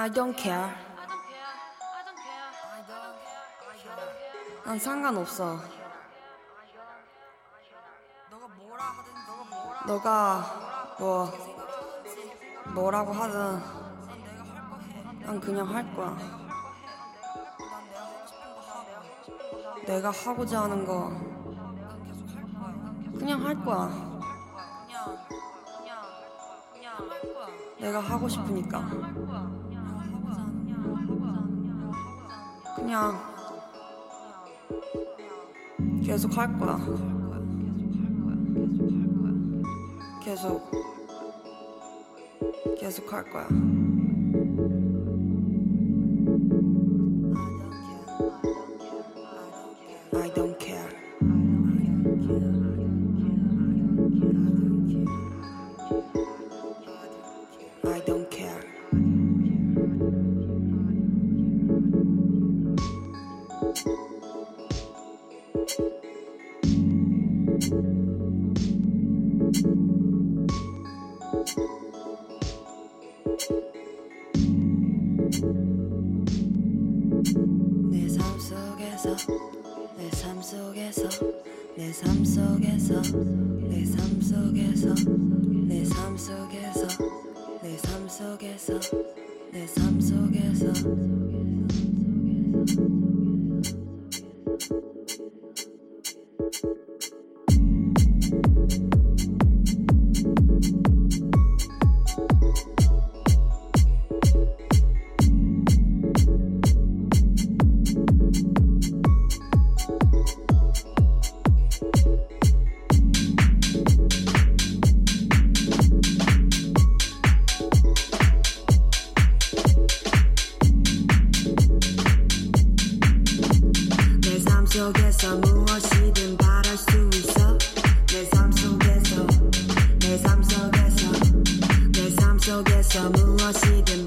I don't care. 난 상관없어. 너가 뭐 뭐라고 하든 난 그냥 할 거야. 내가 하고자 하는 거 그냥 할 거야. 내가 하고 싶으니까. 그냥 계속 할 거야. 계속 계속 할 거야. Samuasi de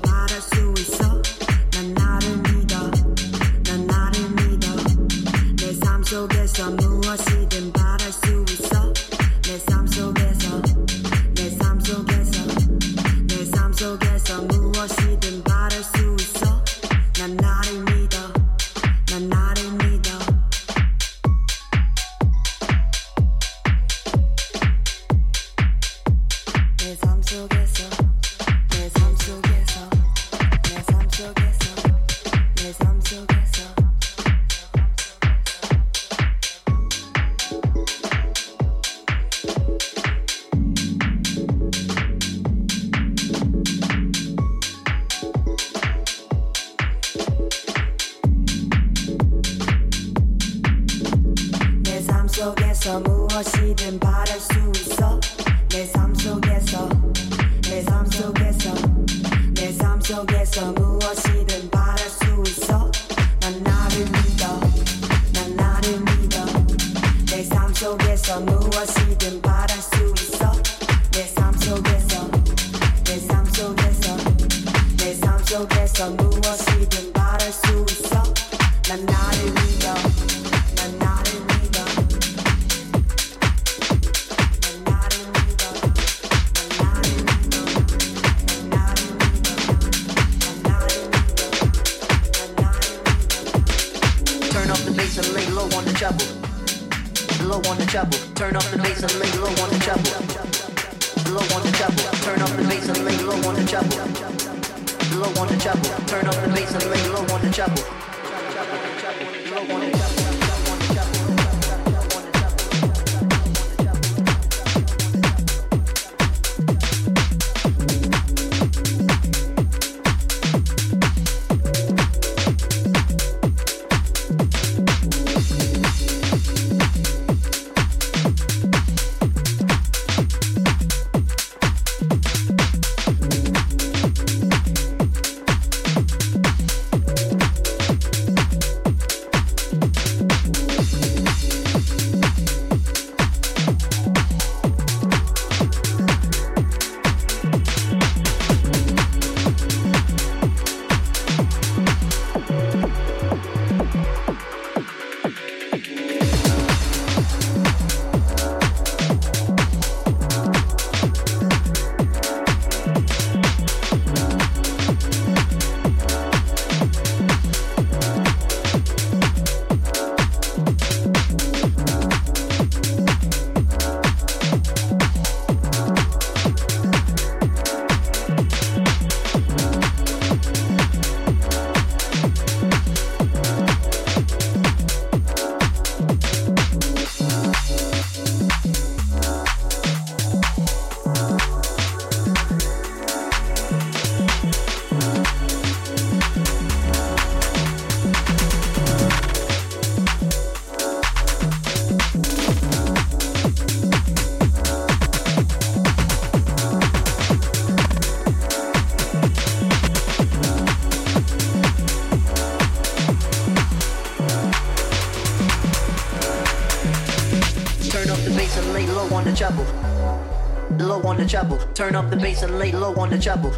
Turn up the bass and lay low on the treble.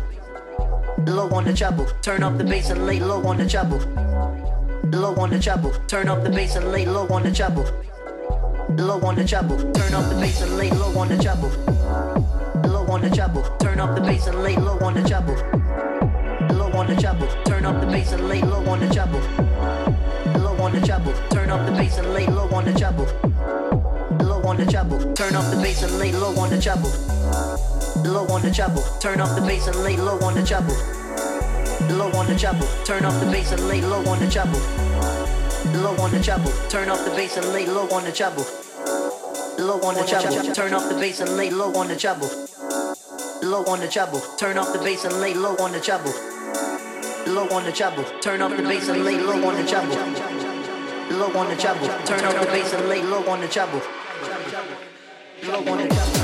Low on the treble. Turn up the bass and lay low on the treble. Low on the treble. Turn up the bass and lay low on the treble. Low on the treble. Turn up the bass and lay low on the treble. Low on the treble. Turn up the bass and lay low on the treble. Low on the treble. Turn up the bass and lay low on the treble. Low on the treble. Turn up the bass and lay low on the treble. Low on the treble. Turn up the bass and lay low on the treble. Low on the treble. Turn up the bass and lay low on the treble. Low on the treble. Turn up the bass and lay low on the treble. Low on the treble. Turn up the bass and lay low on the treble. Low on the treble. Turn up the bass and lay low on the treble. Low on the treble. Turn up the bass and lay low on the treble. Low on the treble. Turn up the bass and lay low on the treble. Low on the treble. Turn up the bass and lay low on the treble. Low on the treble.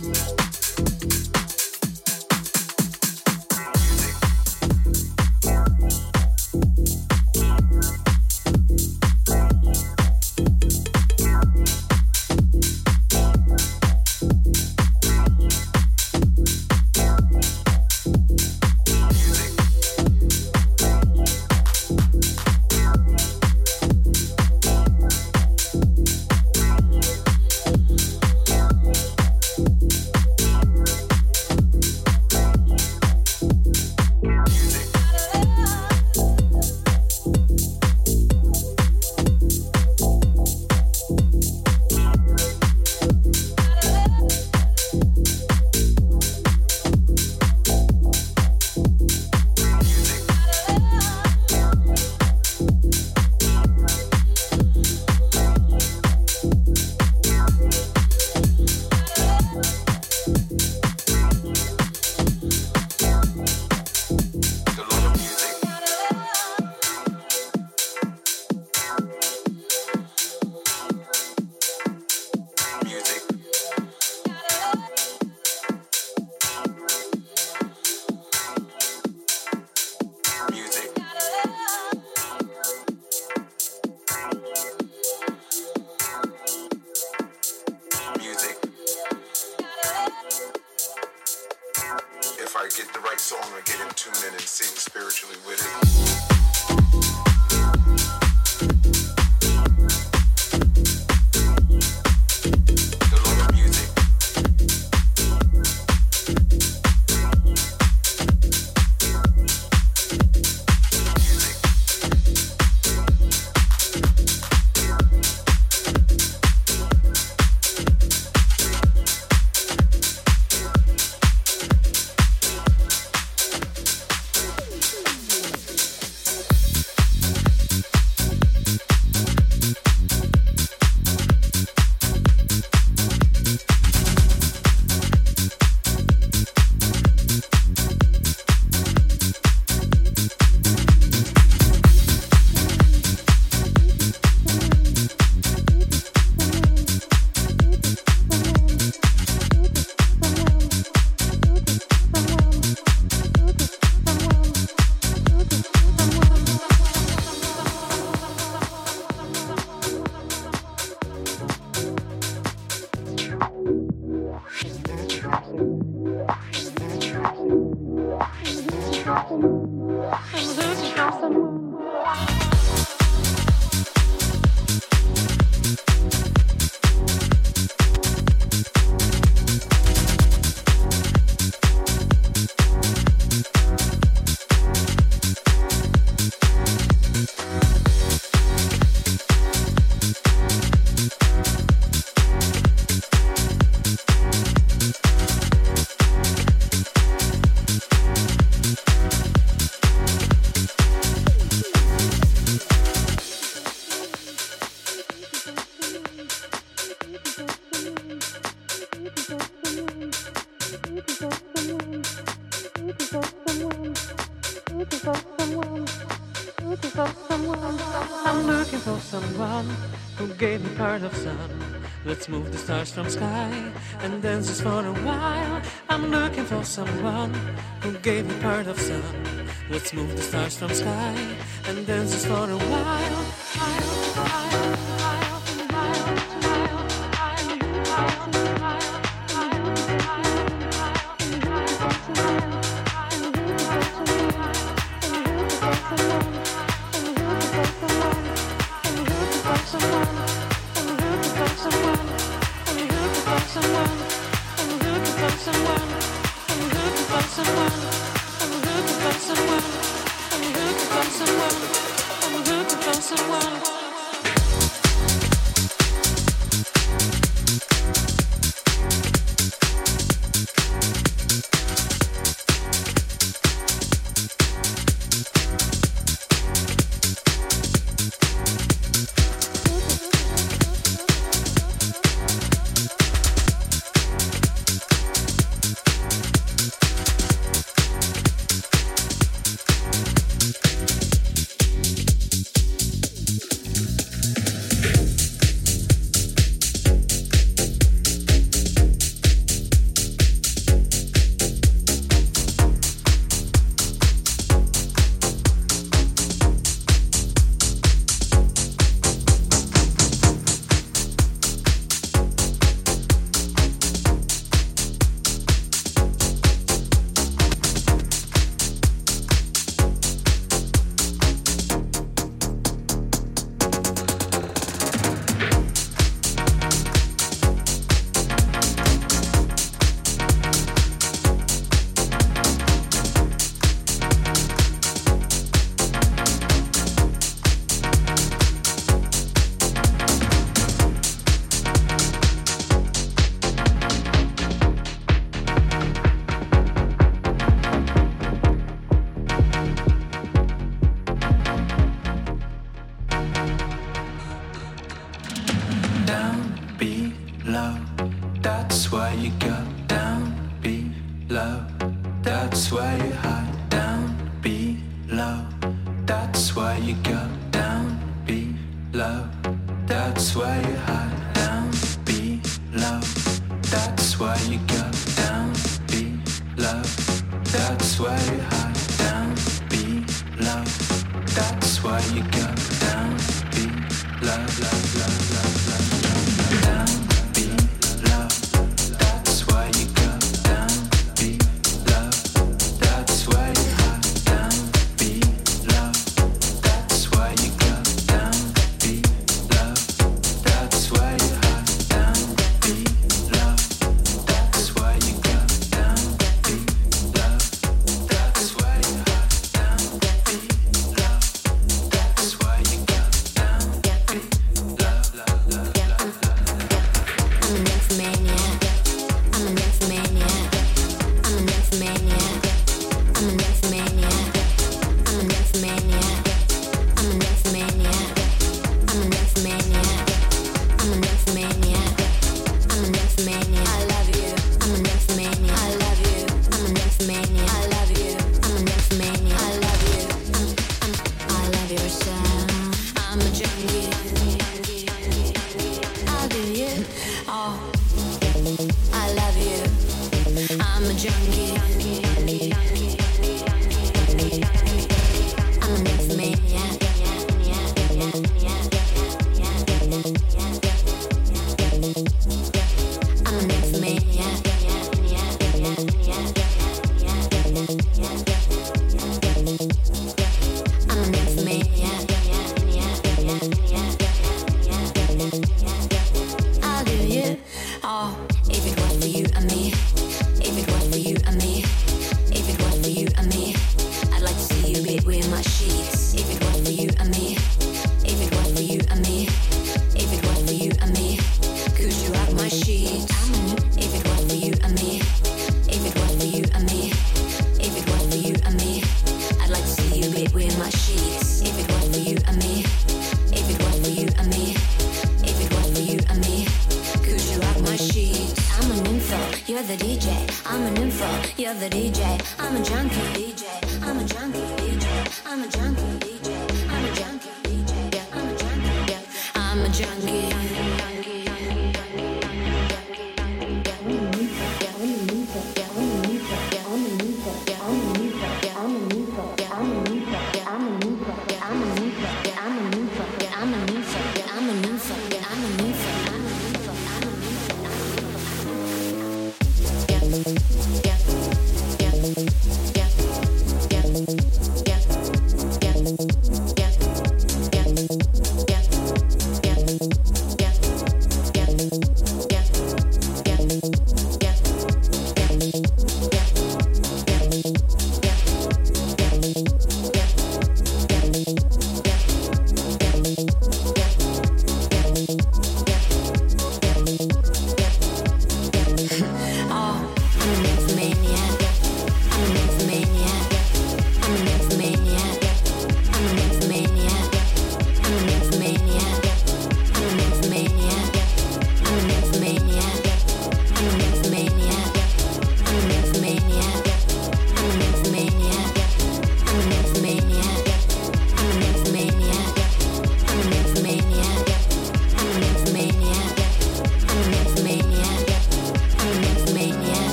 Yeah. Move the stars from sky and dance just for a while. I'm looking for someone who gave me part of sun. Let's move the stars from sky and dance just for a while.